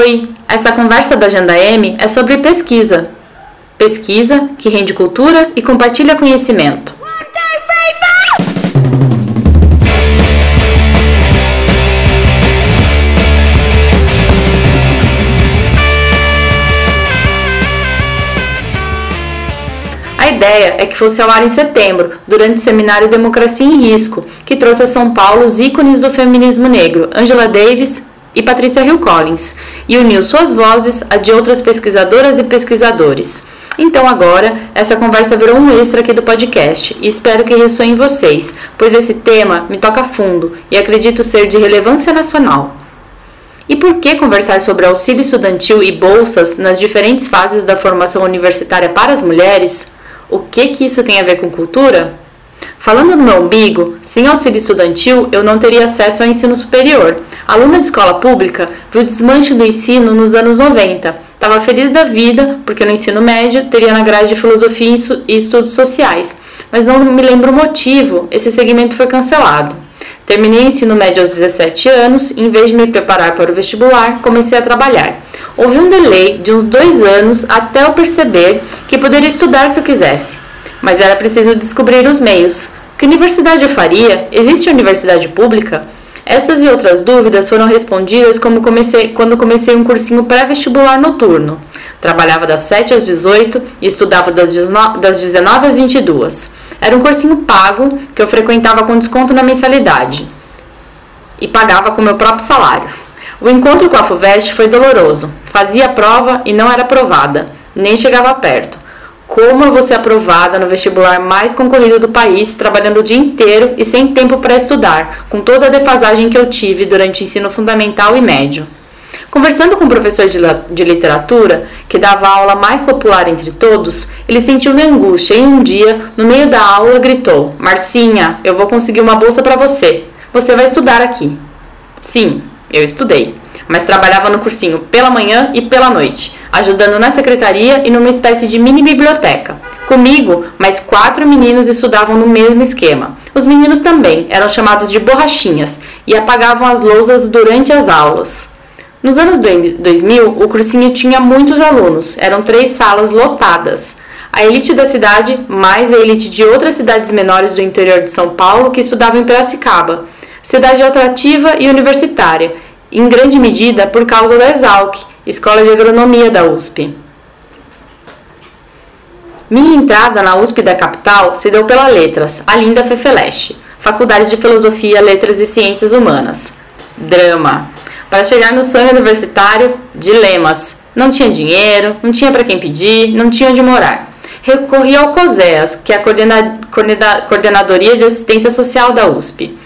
Oi, essa conversa da Agenda M é sobre pesquisa. Pesquisa que rende cultura e compartilha conhecimento. A ideia é que fosse ao ar em setembro, durante o seminário Democracia em Risco, que trouxe a São Paulo os ícones do feminismo negro, Angela Davis, e Patrícia Hill Collins, e uniu suas vozes a de outras pesquisadoras e pesquisadores. Então agora, essa conversa virou um extra aqui do podcast e espero que ressoe em vocês, pois esse tema me toca fundo e acredito ser de relevância nacional. E por que conversar sobre auxílio estudantil e bolsas nas diferentes fases da formação universitária para as mulheres? O que que isso tem a ver com cultura? Falando no meu umbigo, sem auxílio estudantil eu não teria acesso ao ensino superior. Aluna de escola pública, vi o desmanche do ensino nos anos 90. Estava feliz da vida, porque no ensino médio teria na grade de filosofia e estudos sociais. Mas não me lembro o motivo, esse segmento foi cancelado. Terminei o ensino médio aos 17 anos e, em vez de me preparar para o vestibular, comecei a trabalhar. Houve um delay de uns dois anos até eu perceber que poderia estudar se eu quisesse mas era preciso descobrir os meios. Que universidade eu faria? Existe universidade pública? Essas e outras dúvidas foram respondidas comecei, quando comecei um cursinho pré-vestibular noturno. Trabalhava das 7 às 18 e estudava das 19 às 22. Era um cursinho pago que eu frequentava com desconto na mensalidade e pagava com meu próprio salário. O encontro com a FUVEST foi doloroso. Fazia prova e não era aprovada, nem chegava perto. Como eu vou ser aprovada no vestibular mais concorrido do país, trabalhando o dia inteiro e sem tempo para estudar, com toda a defasagem que eu tive durante o ensino fundamental e médio? Conversando com o professor de literatura, que dava a aula mais popular entre todos, ele sentiu minha angústia e um dia, no meio da aula, gritou: Marcinha, eu vou conseguir uma bolsa para você. Você vai estudar aqui. Sim, eu estudei mas trabalhava no cursinho pela manhã e pela noite, ajudando na secretaria e numa espécie de mini biblioteca. Comigo, mais quatro meninos estudavam no mesmo esquema. Os meninos também eram chamados de borrachinhas e apagavam as lousas durante as aulas. Nos anos 2000, o cursinho tinha muitos alunos, eram três salas lotadas. A elite da cidade, mais a elite de outras cidades menores do interior de São Paulo que estudavam em Piracicaba. Cidade atrativa e universitária, em grande medida por causa da Exalc, Escola de Agronomia da USP. Minha entrada na USP da capital se deu pela Letras, a linda Fefeleste, Faculdade de Filosofia, Letras e Ciências Humanas. Drama. Para chegar no sonho universitário, dilemas. Não tinha dinheiro, não tinha para quem pedir, não tinha onde morar. Recorri ao COSEAS, que é a Coordenadoria de Assistência Social da USP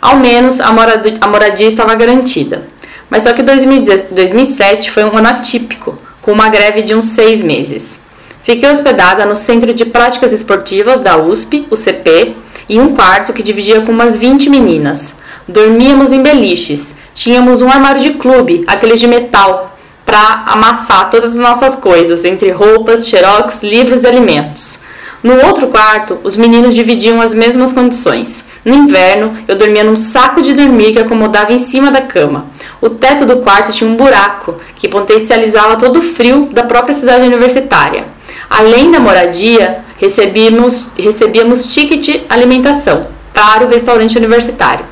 ao menos a moradia, a moradia estava garantida. Mas só que 2007 foi um ano atípico, com uma greve de uns seis meses. Fiquei hospedada no Centro de Práticas Esportivas da USP, o CP, em um quarto que dividia com umas 20 meninas. Dormíamos em beliches, tínhamos um armário de clube, aqueles de metal, para amassar todas as nossas coisas, entre roupas, xerox, livros e alimentos. No outro quarto, os meninos dividiam as mesmas condições. No inverno, eu dormia num saco de dormir que acomodava em cima da cama. O teto do quarto tinha um buraco que potencializava todo o frio da própria cidade universitária. Além da moradia, recebíamos, recebíamos ticket alimentação para o restaurante universitário.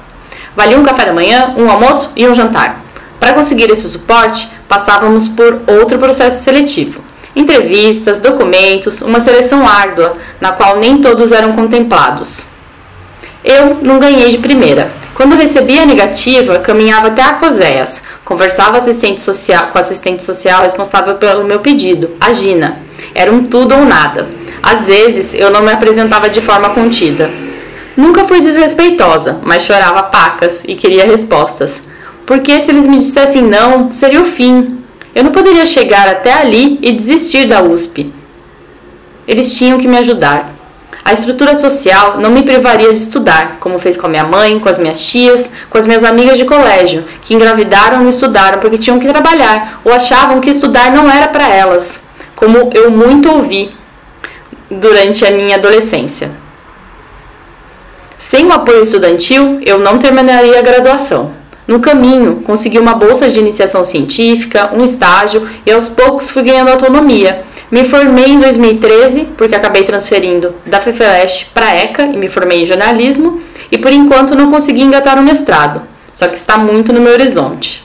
Valia um café da manhã, um almoço e um jantar. Para conseguir esse suporte, passávamos por outro processo seletivo. Entrevistas, documentos, uma seleção árdua, na qual nem todos eram contemplados. Eu não ganhei de primeira. Quando recebia a negativa, caminhava até a COSEAS, conversava assistente social, com a assistente social responsável pelo meu pedido, a Gina. Era um tudo ou nada. Às vezes, eu não me apresentava de forma contida. Nunca fui desrespeitosa, mas chorava pacas e queria respostas. Porque se eles me dissessem não, seria o fim. Eu não poderia chegar até ali e desistir da USP. Eles tinham que me ajudar. A estrutura social não me privaria de estudar, como fez com a minha mãe, com as minhas tias, com as minhas amigas de colégio, que engravidaram e estudaram porque tinham que trabalhar ou achavam que estudar não era para elas, como eu muito ouvi durante a minha adolescência. Sem o apoio estudantil, eu não terminaria a graduação. No caminho, consegui uma bolsa de iniciação científica, um estágio e aos poucos fui ganhando autonomia. Me formei em 2013, porque acabei transferindo da FEFELESH para a ECA e me formei em jornalismo, e por enquanto não consegui engatar o mestrado, só que está muito no meu horizonte.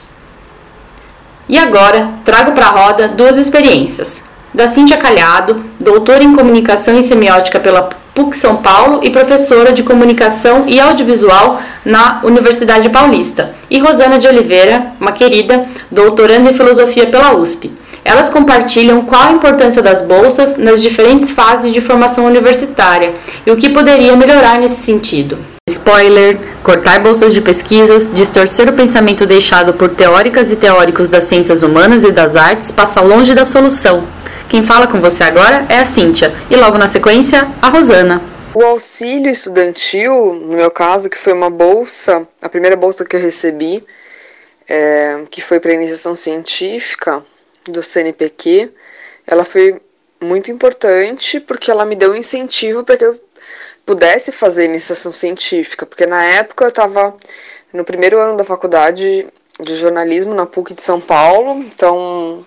E agora, trago para a roda duas experiências. Da Cíntia Calhado, doutora em comunicação e semiótica pela PUC São Paulo e professora de comunicação e audiovisual na Universidade Paulista, e Rosana de Oliveira, uma querida, doutoranda em filosofia pela USP. Elas compartilham qual a importância das bolsas nas diferentes fases de formação universitária e o que poderia melhorar nesse sentido. Spoiler: cortar bolsas de pesquisas, distorcer o pensamento deixado por teóricas e teóricos das ciências humanas e das artes passa longe da solução. Quem fala com você agora é a Cíntia e logo na sequência a Rosana. O auxílio estudantil, no meu caso, que foi uma bolsa, a primeira bolsa que eu recebi, é, que foi para iniciação científica do CNPq, ela foi muito importante porque ela me deu um incentivo para que eu pudesse fazer iniciação científica, porque na época eu estava no primeiro ano da faculdade de jornalismo na PUC de São Paulo, então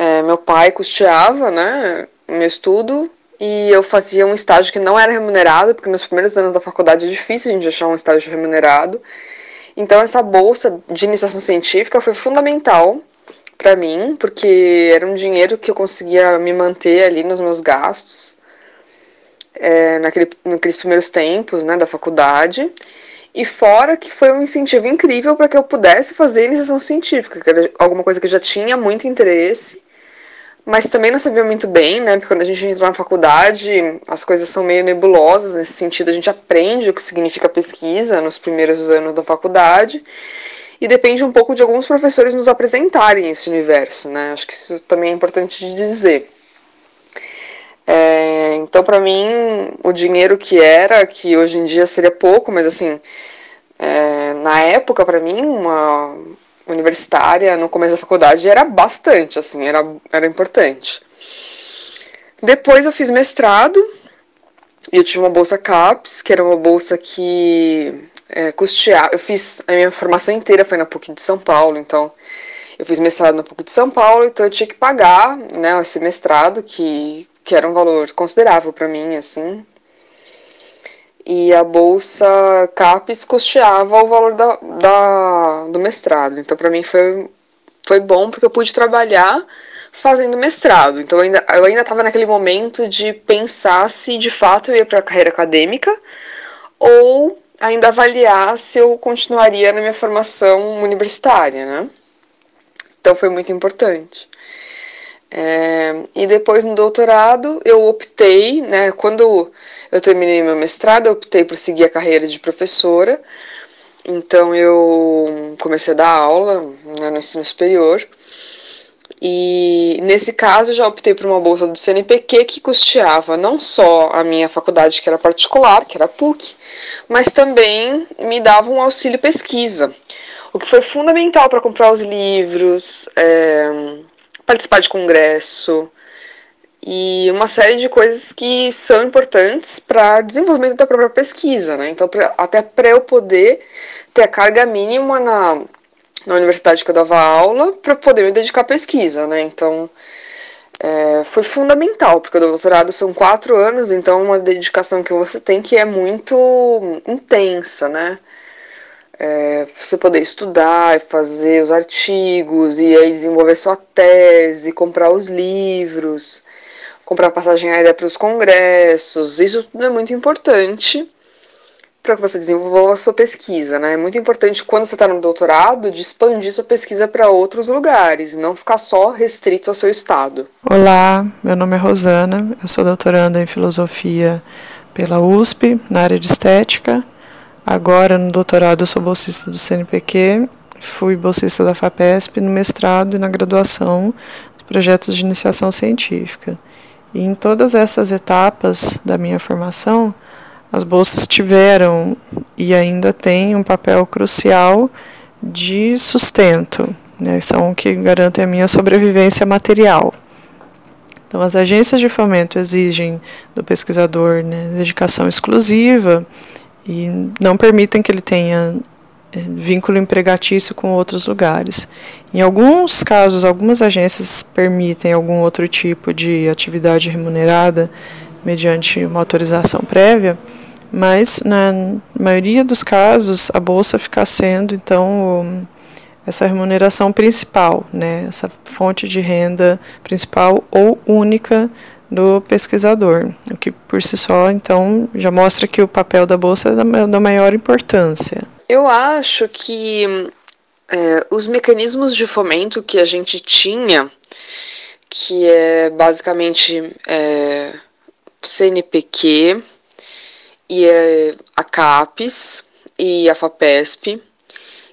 é, meu pai custeava né, o meu estudo e eu fazia um estágio que não era remunerado, porque nos primeiros anos da faculdade é difícil a gente achar um estágio remunerado. Então, essa bolsa de iniciação científica foi fundamental para mim, porque era um dinheiro que eu conseguia me manter ali nos meus gastos, é, naquele, naqueles primeiros tempos né, da faculdade. E fora que foi um incentivo incrível para que eu pudesse fazer iniciação científica, que era alguma coisa que eu já tinha muito interesse, mas também não sabia muito bem, né? Porque quando a gente entra na faculdade, as coisas são meio nebulosas nesse sentido. A gente aprende o que significa pesquisa nos primeiros anos da faculdade e depende um pouco de alguns professores nos apresentarem esse universo, né? Acho que isso também é importante de dizer. É, então, para mim, o dinheiro que era, que hoje em dia seria pouco, mas assim, é, na época, para mim, uma universitária no começo da faculdade era bastante, assim, era, era importante. Depois eu fiz mestrado e eu tive uma bolsa CAPES, que era uma bolsa que é, custeava. Eu fiz a minha formação inteira foi na PUC de São Paulo, então eu fiz mestrado na PUC de São Paulo, então eu tinha que pagar né, esse mestrado, que que era um valor considerável para mim, assim. E a bolsa CAPES custeava o valor da, da do mestrado. Então, para mim foi, foi bom porque eu pude trabalhar fazendo mestrado. Então, eu ainda eu ainda estava naquele momento de pensar se de fato eu ia para a carreira acadêmica ou ainda avaliar se eu continuaria na minha formação universitária, né? Então, foi muito importante. É, e depois no doutorado eu optei, né, quando eu terminei meu mestrado, optei por seguir a carreira de professora. Então eu comecei a dar aula né, no ensino superior. E nesse caso já optei por uma bolsa do CNPq que custeava não só a minha faculdade, que era particular, que era PUC, mas também me dava um auxílio pesquisa, o que foi fundamental para comprar os livros, é, participar de congresso e uma série de coisas que são importantes para desenvolvimento da própria pesquisa, né? Então, pra, até para eu poder ter a carga mínima na, na universidade que eu dava aula para poder me dedicar à pesquisa, né? Então, é, foi fundamental, porque o doutorado são quatro anos, então uma dedicação que você tem que é muito intensa, né? é, você poder estudar e fazer os artigos e aí desenvolver sua tese, comprar os livros, comprar passagem aérea para os congressos, isso tudo é muito importante para que você desenvolva a sua pesquisa, né? É muito importante quando você está no doutorado de expandir sua pesquisa para outros lugares, não ficar só restrito ao seu estado. Olá, meu nome é Rosana, eu sou doutoranda em filosofia pela USP na área de estética Agora, no doutorado, eu sou bolsista do CNPq, fui bolsista da FAPESP no mestrado e na graduação de projetos de iniciação científica. E em todas essas etapas da minha formação, as bolsas tiveram e ainda têm um papel crucial de sustento, né, são o que garantem a minha sobrevivência material. Então, as agências de fomento exigem do pesquisador né, dedicação exclusiva e não permitem que ele tenha vínculo empregatício com outros lugares. Em alguns casos, algumas agências permitem algum outro tipo de atividade remunerada mediante uma autorização prévia, mas na maioria dos casos a bolsa fica sendo então essa remuneração principal, né, essa fonte de renda principal ou única do pesquisador, o que por si só então já mostra que o papel da bolsa é da maior importância. Eu acho que é, os mecanismos de fomento que a gente tinha, que é basicamente é, CNPq e é, a CAPES e a FAPESP,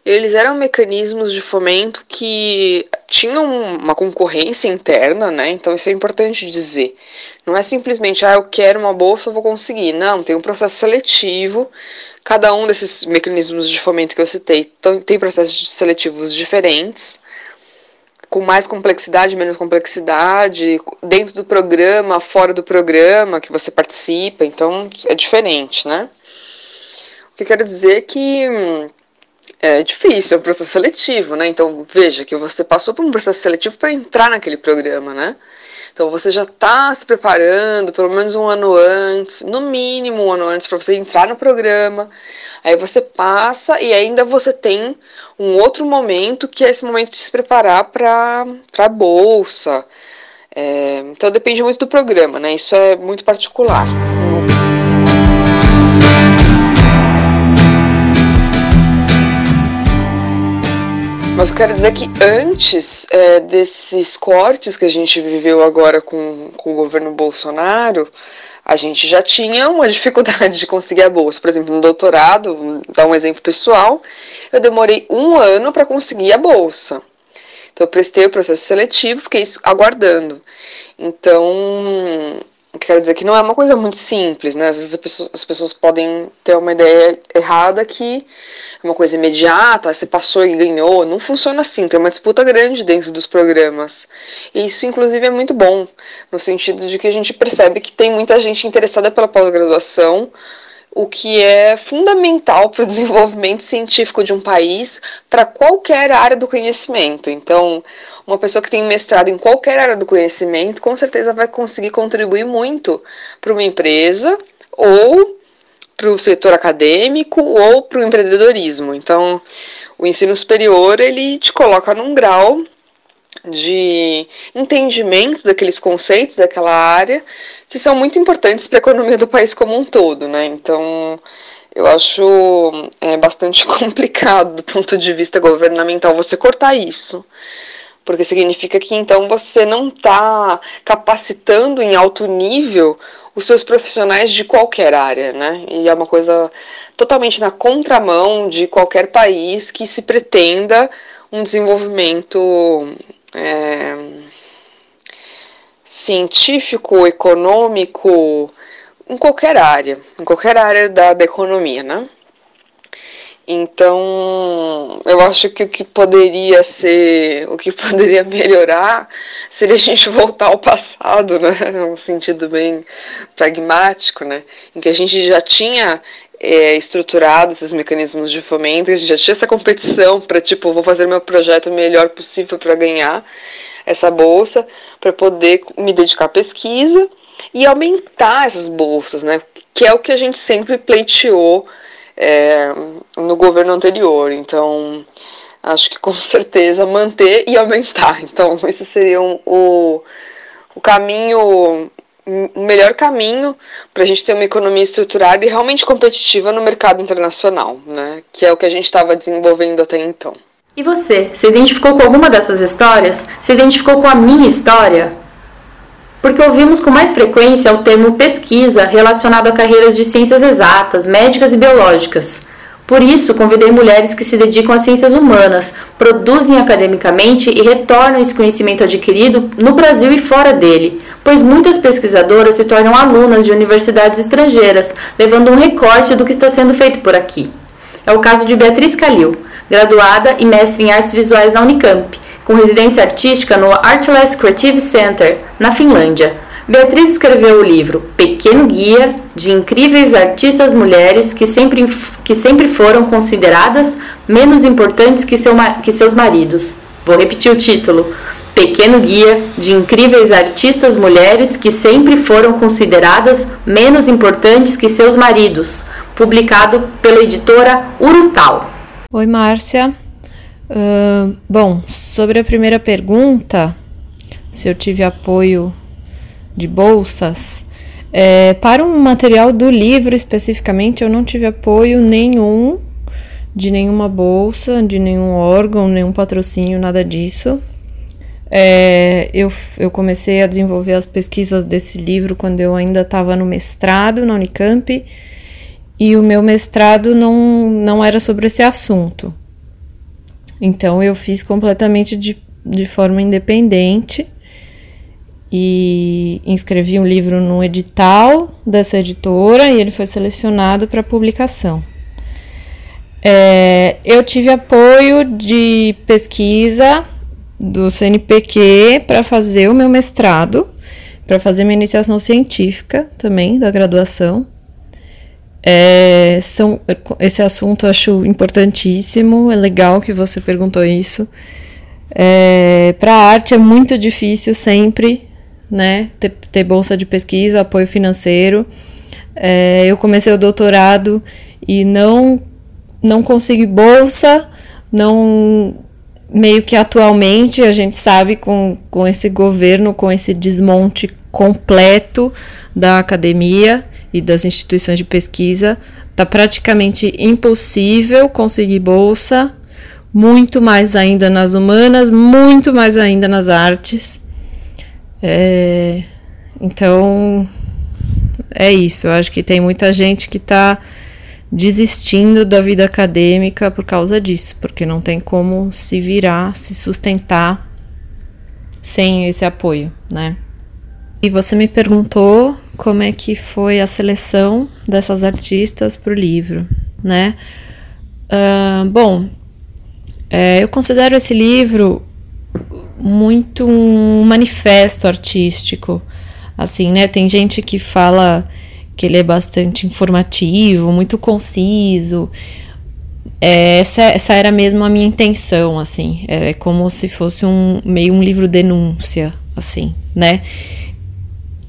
eles eram mecanismos de fomento que tinham uma concorrência interna, né? Então isso é importante dizer. Não é simplesmente, ah, eu quero uma bolsa, eu vou conseguir. Não, tem um processo seletivo Cada um desses mecanismos de fomento que eu citei tem processos seletivos diferentes, com mais complexidade, menos complexidade, dentro do programa, fora do programa que você participa, então é diferente, né? O que eu quero dizer é que hum, é difícil, é um processo seletivo, né? Então veja que você passou por um processo seletivo para entrar naquele programa, né? Então você já está se preparando pelo menos um ano antes, no mínimo um ano antes, para você entrar no programa. Aí você passa e ainda você tem um outro momento que é esse momento de se preparar para a bolsa. É, então depende muito do programa, né? Isso é muito particular. Mas eu quero dizer que antes é, desses cortes que a gente viveu agora com, com o governo Bolsonaro, a gente já tinha uma dificuldade de conseguir a bolsa. Por exemplo, no doutorado, vou dar um exemplo pessoal, eu demorei um ano para conseguir a bolsa. Então, eu prestei o processo seletivo, fiquei aguardando. Então, quero dizer que não é uma coisa muito simples, né? Às vezes as pessoas podem ter uma ideia errada que uma coisa imediata, você passou e ganhou. Não funciona assim, tem uma disputa grande dentro dos programas. E isso, inclusive, é muito bom, no sentido de que a gente percebe que tem muita gente interessada pela pós-graduação, o que é fundamental para o desenvolvimento científico de um país, para qualquer área do conhecimento. Então, uma pessoa que tem mestrado em qualquer área do conhecimento, com certeza vai conseguir contribuir muito para uma empresa ou para o setor acadêmico ou para o empreendedorismo. Então, o ensino superior ele te coloca num grau de entendimento daqueles conceitos daquela área que são muito importantes para a economia do país como um todo, né? Então, eu acho é, bastante complicado do ponto de vista governamental você cortar isso porque significa que então você não está capacitando em alto nível os seus profissionais de qualquer área, né? E é uma coisa totalmente na contramão de qualquer país que se pretenda um desenvolvimento é, científico, econômico, em qualquer área, em qualquer área da, da economia, né? Então, eu acho que o que poderia ser, o que poderia melhorar seria a gente voltar ao passado, né? Um sentido bem pragmático, né? Em que a gente já tinha é, estruturado esses mecanismos de fomento, a gente já tinha essa competição para, tipo, vou fazer meu projeto o melhor possível para ganhar essa bolsa, para poder me dedicar à pesquisa e aumentar essas bolsas, né? Que é o que a gente sempre pleiteou é, no governo anterior. Então, acho que com certeza manter e aumentar. Então, esse seria um, o, o caminho, o melhor caminho para a gente ter uma economia estruturada e realmente competitiva no mercado internacional, né? Que é o que a gente estava desenvolvendo até então. E você, se identificou com alguma dessas histórias? Se identificou com a minha história? porque ouvimos com mais frequência o termo pesquisa relacionado a carreiras de ciências exatas, médicas e biológicas. Por isso, convidei mulheres que se dedicam às ciências humanas, produzem academicamente e retornam esse conhecimento adquirido no Brasil e fora dele, pois muitas pesquisadoras se tornam alunas de universidades estrangeiras, levando um recorte do que está sendo feito por aqui. É o caso de Beatriz Calil, graduada e mestre em artes visuais na Unicamp, com residência artística no Artless Creative Center, na Finlândia. Beatriz escreveu o livro Pequeno Guia de Incríveis Artistas Mulheres que sempre, que sempre foram consideradas menos importantes que, seu, que seus maridos. Vou repetir o título. Pequeno Guia de Incríveis Artistas Mulheres que sempre foram consideradas menos importantes que seus maridos, publicado pela editora Urutau. Oi, Márcia. Uh, bom, sobre a primeira pergunta, se eu tive apoio de bolsas. É, para um material do livro especificamente, eu não tive apoio nenhum de nenhuma bolsa, de nenhum órgão, nenhum patrocínio, nada disso. É, eu, eu comecei a desenvolver as pesquisas desse livro quando eu ainda estava no mestrado na Unicamp e o meu mestrado não, não era sobre esse assunto. Então eu fiz completamente de, de forma independente e inscrevi um livro no edital dessa editora e ele foi selecionado para publicação. É, eu tive apoio de pesquisa do CNPq para fazer o meu mestrado, para fazer minha iniciação científica também da graduação. É, são, esse assunto eu acho importantíssimo, é legal que você perguntou isso. É, para arte é muito difícil sempre né? Ter, ter bolsa de pesquisa, apoio financeiro. É, eu comecei o doutorado e não não consegui bolsa, não meio que atualmente a gente sabe com, com esse governo, com esse desmonte completo da academia e das instituições de pesquisa, tá praticamente impossível conseguir bolsa, muito mais ainda nas humanas, muito mais ainda nas artes. É, então, é isso. Eu acho que tem muita gente que está desistindo da vida acadêmica por causa disso, porque não tem como se virar, se sustentar sem esse apoio, né? E você me perguntou como é que foi a seleção dessas artistas para o livro, né? Uh, bom, é, eu considero esse livro muito um manifesto artístico, assim, né? Tem gente que fala que ele é bastante informativo, muito conciso. É, essa, essa era mesmo a minha intenção, assim. É como se fosse um meio um livro denúncia, assim, né?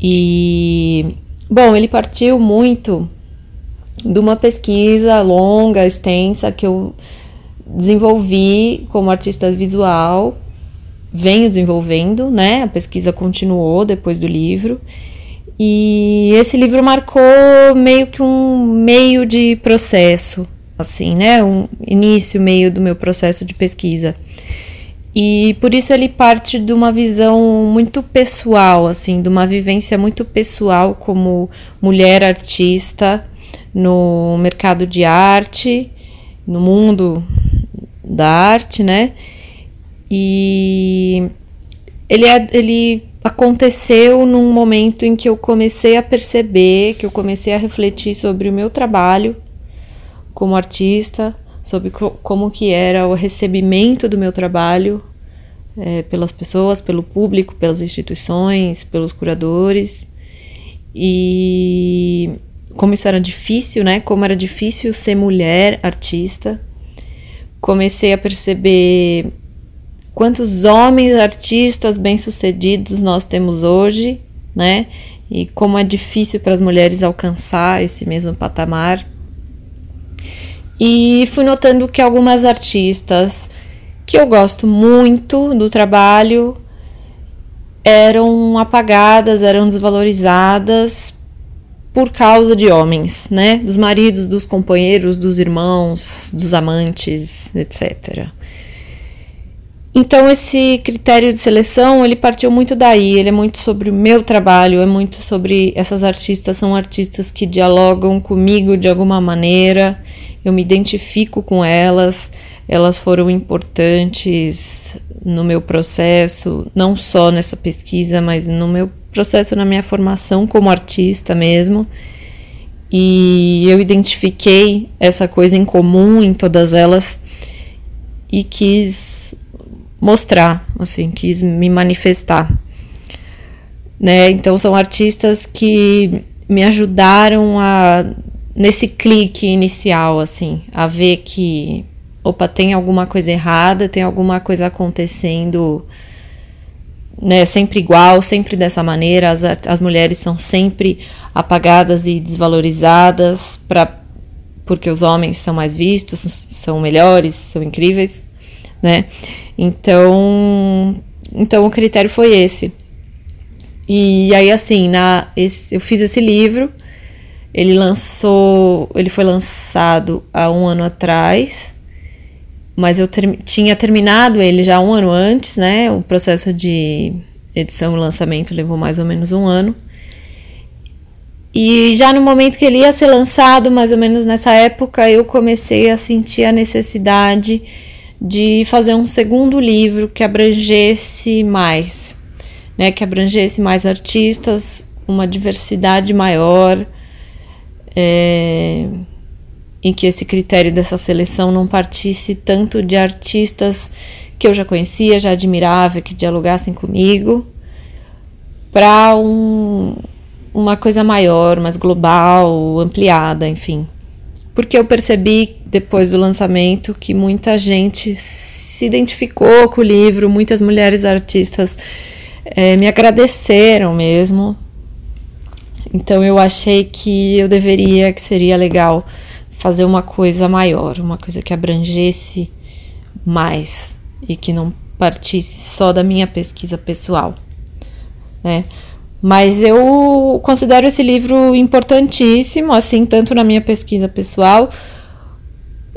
E bom, ele partiu muito de uma pesquisa longa, extensa que eu desenvolvi como artista visual venho desenvolvendo, né? A pesquisa continuou depois do livro. E esse livro marcou meio que um meio de processo, assim, né? Um início, meio do meu processo de pesquisa. E por isso ele parte de uma visão muito pessoal, assim, de uma vivência muito pessoal como mulher artista no mercado de arte, no mundo da arte, né? E ele, ele aconteceu num momento em que eu comecei a perceber, que eu comecei a refletir sobre o meu trabalho como artista, sobre como que era o recebimento do meu trabalho é, pelas pessoas, pelo público, pelas instituições, pelos curadores e como isso era difícil, né? Como era difícil ser mulher artista. Comecei a perceber quantos homens artistas bem-sucedidos nós temos hoje, né? E como é difícil para as mulheres alcançar esse mesmo patamar. E fui notando que algumas artistas que eu gosto muito do trabalho eram apagadas, eram desvalorizadas por causa de homens, né? Dos maridos, dos companheiros, dos irmãos, dos amantes, etc. Então esse critério de seleção, ele partiu muito daí, ele é muito sobre o meu trabalho, é muito sobre essas artistas. São artistas que dialogam comigo de alguma maneira, eu me identifico com elas, elas foram importantes no meu processo, não só nessa pesquisa, mas no meu processo na minha formação como artista mesmo. E eu identifiquei essa coisa em comum em todas elas e quis mostrar, assim, quis me manifestar. né? Então são artistas que me ajudaram a nesse clique inicial assim, a ver que opa, tem alguma coisa errada, tem alguma coisa acontecendo né, sempre igual, sempre dessa maneira, as, as mulheres são sempre apagadas e desvalorizadas para porque os homens são mais vistos, são melhores, são incríveis, né? Então, então o critério foi esse. E aí assim, na esse, eu fiz esse livro, ele lançou, ele foi lançado há um ano atrás, mas eu ter, tinha terminado ele já um ano antes, né? O processo de edição e lançamento levou mais ou menos um ano. E já no momento que ele ia ser lançado, mais ou menos nessa época, eu comecei a sentir a necessidade de fazer um segundo livro que abrangesse mais, né, que abrangesse mais artistas, uma diversidade maior, é, em que esse critério dessa seleção não partisse tanto de artistas que eu já conhecia, já admirava, que dialogassem comigo, para um, uma coisa maior, mais global, ampliada, enfim. Porque eu percebi depois do lançamento que muita gente se identificou com o livro, muitas mulheres artistas é, me agradeceram mesmo. Então eu achei que eu deveria, que seria legal fazer uma coisa maior, uma coisa que abrangesse mais e que não partisse só da minha pesquisa pessoal, né? Mas eu considero esse livro importantíssimo, assim, tanto na minha pesquisa pessoal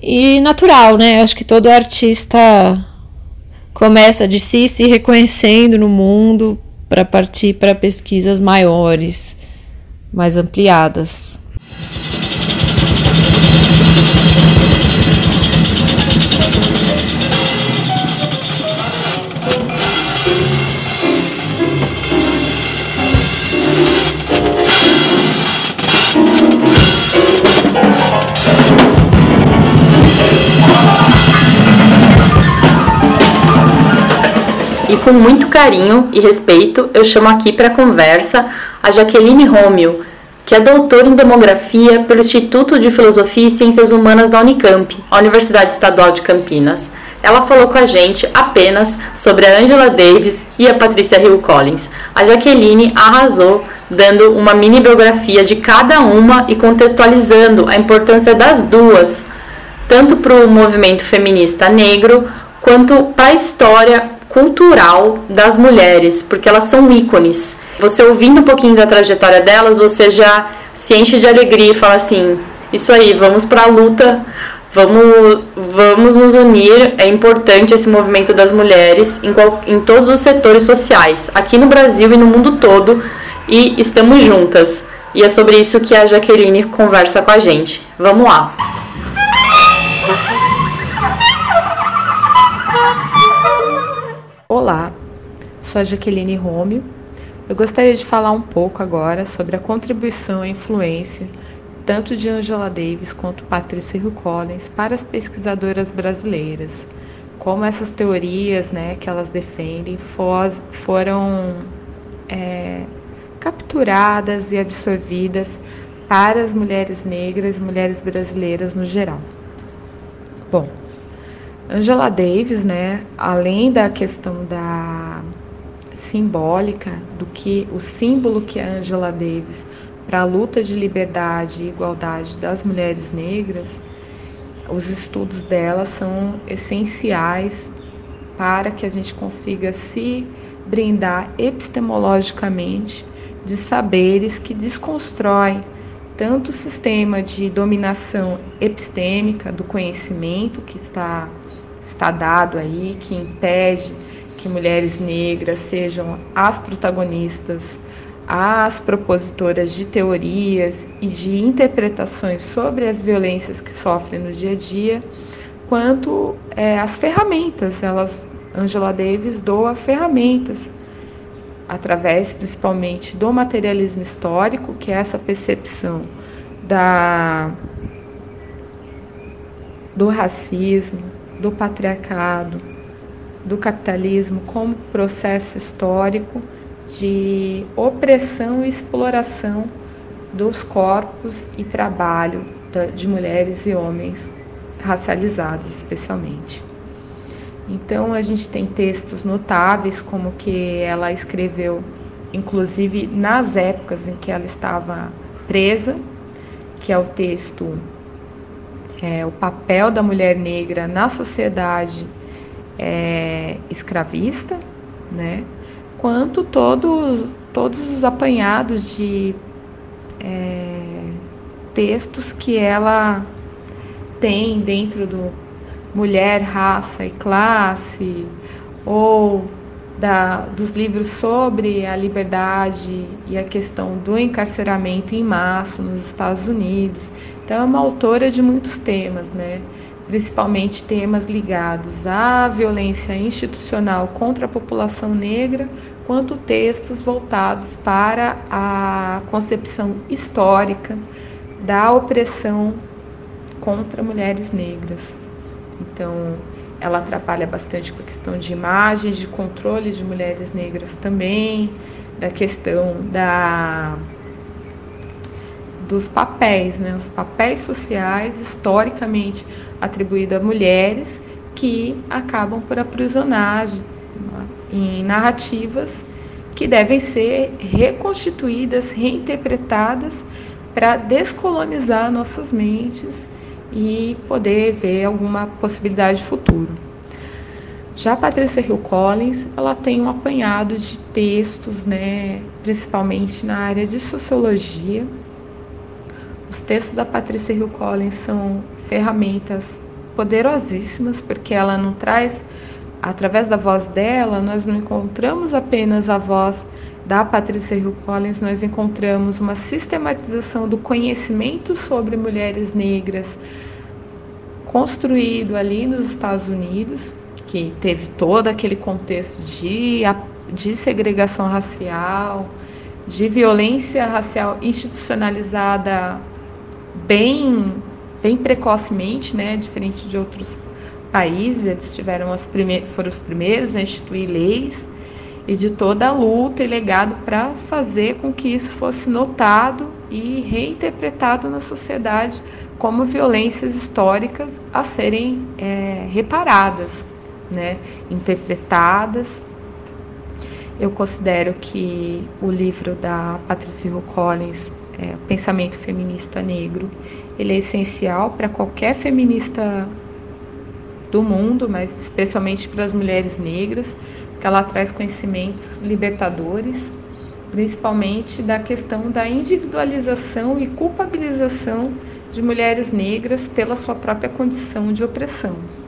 e natural, né? Acho que todo artista começa de si se reconhecendo no mundo para partir para pesquisas maiores, mais ampliadas. E com muito carinho e respeito eu chamo aqui para conversa a Jaqueline Romeo, que é doutora em demografia pelo Instituto de Filosofia e Ciências Humanas da Unicamp, a Universidade Estadual de Campinas. Ela falou com a gente apenas sobre a Angela Davis e a Patrícia Hill Collins. A Jaqueline arrasou dando uma mini biografia de cada uma e contextualizando a importância das duas, tanto para o movimento feminista negro quanto para a história cultural das mulheres, porque elas são ícones. Você ouvindo um pouquinho da trajetória delas, você já se enche de alegria e fala assim: isso aí, vamos para a luta, vamos, vamos nos unir. É importante esse movimento das mulheres em, qual, em todos os setores sociais, aqui no Brasil e no mundo todo, e estamos juntas. E é sobre isso que a Jaqueline conversa com a gente. Vamos lá! Olá, sou a Jaqueline Romeo. Eu gostaria de falar um pouco agora sobre a contribuição e influência tanto de Angela Davis quanto Patrícia Hill Collins para as pesquisadoras brasileiras. Como essas teorias né, que elas defendem for, foram é, capturadas e absorvidas para as mulheres negras e mulheres brasileiras no geral. Bom, Angela Davis, né, além da questão da simbólica, do que o símbolo que é Angela Davis para a luta de liberdade e igualdade das mulheres negras, os estudos dela são essenciais para que a gente consiga se brindar epistemologicamente de saberes que desconstroem tanto o sistema de dominação epistêmica do conhecimento que está está dado aí, que impede que mulheres negras sejam as protagonistas, as propositoras de teorias e de interpretações sobre as violências que sofrem no dia a dia, quanto é, as ferramentas. Elas, Angela Davis doa ferramentas através principalmente do materialismo histórico, que é essa percepção da do racismo, do patriarcado, do capitalismo como processo histórico de opressão e exploração dos corpos e trabalho de mulheres e homens racializados, especialmente. Então a gente tem textos notáveis como que ela escreveu, inclusive nas épocas em que ela estava presa, que é o texto é, o papel da mulher negra na sociedade é, escravista, né? Quanto todos, todos os apanhados de é, textos que ela tem dentro do mulher, raça e classe, ou da, dos livros sobre a liberdade e a questão do encarceramento em massa nos Estados Unidos. Então, é uma autora de muitos temas, né? principalmente temas ligados à violência institucional contra a população negra, quanto textos voltados para a concepção histórica da opressão contra mulheres negras. Então, ela atrapalha bastante com a questão de imagens, de controle de mulheres negras também, da questão da dos, papéis, né? Os papéis sociais historicamente atribuídos a mulheres que acabam por aprisionar em narrativas que devem ser reconstituídas, reinterpretadas para descolonizar nossas mentes e poder ver alguma possibilidade de futuro. Já a Patrícia Hill Collins, ela tem um apanhado de textos, né, principalmente na área de sociologia. Os textos da Patrícia Hill Collins são ferramentas poderosíssimas, porque ela não traz, através da voz dela, nós não encontramos apenas a voz da Patrícia Hill Collins, nós encontramos uma sistematização do conhecimento sobre mulheres negras construído ali nos Estados Unidos, que teve todo aquele contexto de, de segregação racial, de violência racial institucionalizada bem, bem precocemente, né, diferente de outros países, eles tiveram as foram os primeiros a instituir leis e de toda a luta e legado para fazer com que isso fosse notado e reinterpretado na sociedade como violências históricas a serem é, reparadas, né, interpretadas. Eu considero que o livro da Patricia Collins, é, Pensamento Feminista Negro, ele é essencial para qualquer feminista do mundo, mas especialmente para as mulheres negras, que ela traz conhecimentos libertadores, principalmente da questão da individualização e culpabilização de mulheres negras pela sua própria condição de opressão.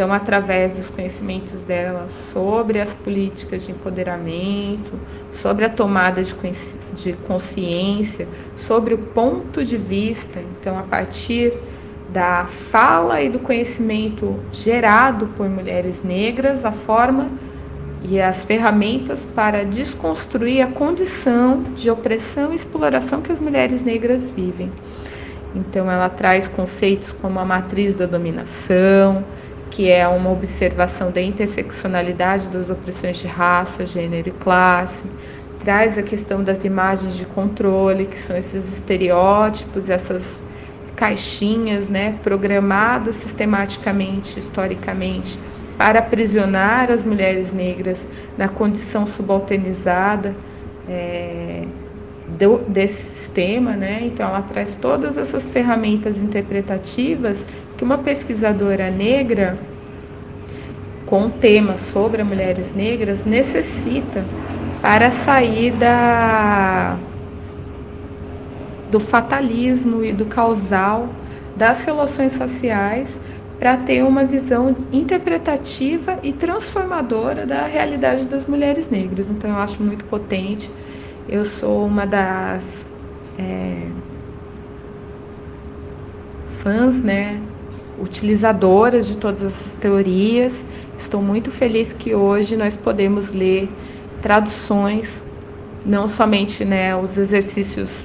Então, através dos conhecimentos dela sobre as políticas de empoderamento, sobre a tomada de, de consciência, sobre o ponto de vista, então, a partir da fala e do conhecimento gerado por mulheres negras, a forma e as ferramentas para desconstruir a condição de opressão e exploração que as mulheres negras vivem. Então, ela traz conceitos como a matriz da dominação, que é uma observação da interseccionalidade das opressões de raça, gênero e classe, traz a questão das imagens de controle, que são esses estereótipos, essas caixinhas, né, programadas sistematicamente, historicamente, para aprisionar as mulheres negras na condição subalternizada é, do, desse sistema, né? Então ela traz todas essas ferramentas interpretativas que uma pesquisadora negra com temas sobre mulheres negras necessita para sair da, do fatalismo e do causal das relações sociais para ter uma visão interpretativa e transformadora da realidade das mulheres negras. Então eu acho muito potente. Eu sou uma das é, fãs, né, utilizadoras de todas essas teorias. Estou muito feliz que hoje nós podemos ler traduções, não somente né, os exercícios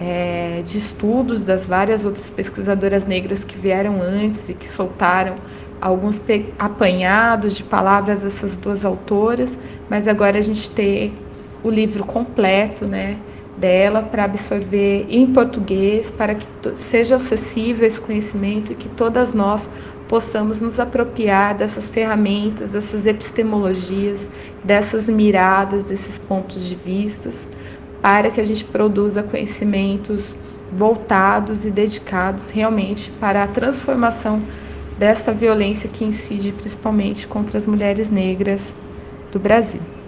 é, de estudos das várias outras pesquisadoras negras que vieram antes e que soltaram alguns apanhados de palavras dessas duas autoras, mas agora a gente tem o livro completo, né? Dela para absorver em português, para que seja acessível esse conhecimento e que todas nós possamos nos apropriar dessas ferramentas, dessas epistemologias, dessas miradas, desses pontos de vistas, para que a gente produza conhecimentos voltados e dedicados realmente para a transformação desta violência que incide principalmente contra as mulheres negras do Brasil.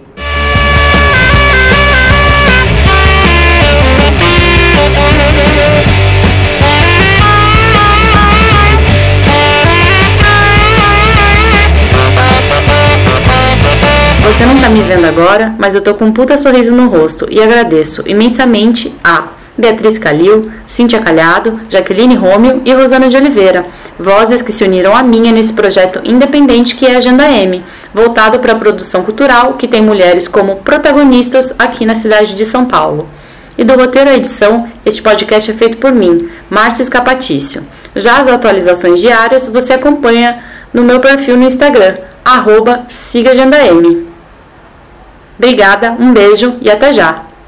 Tá me vendo agora, mas eu tô com um puta sorriso no rosto e agradeço imensamente a Beatriz Calil, Cíntia Calhado, Jaqueline Rômio e Rosana de Oliveira, vozes que se uniram a minha nesse projeto independente que é a Agenda M, voltado para a produção cultural que tem mulheres como protagonistas aqui na cidade de São Paulo. E do roteiro à edição, este podcast é feito por mim, Márcia Escapatício. Já as atualizações diárias você acompanha no meu perfil no Instagram, arroba Obrigada, um beijo e até já!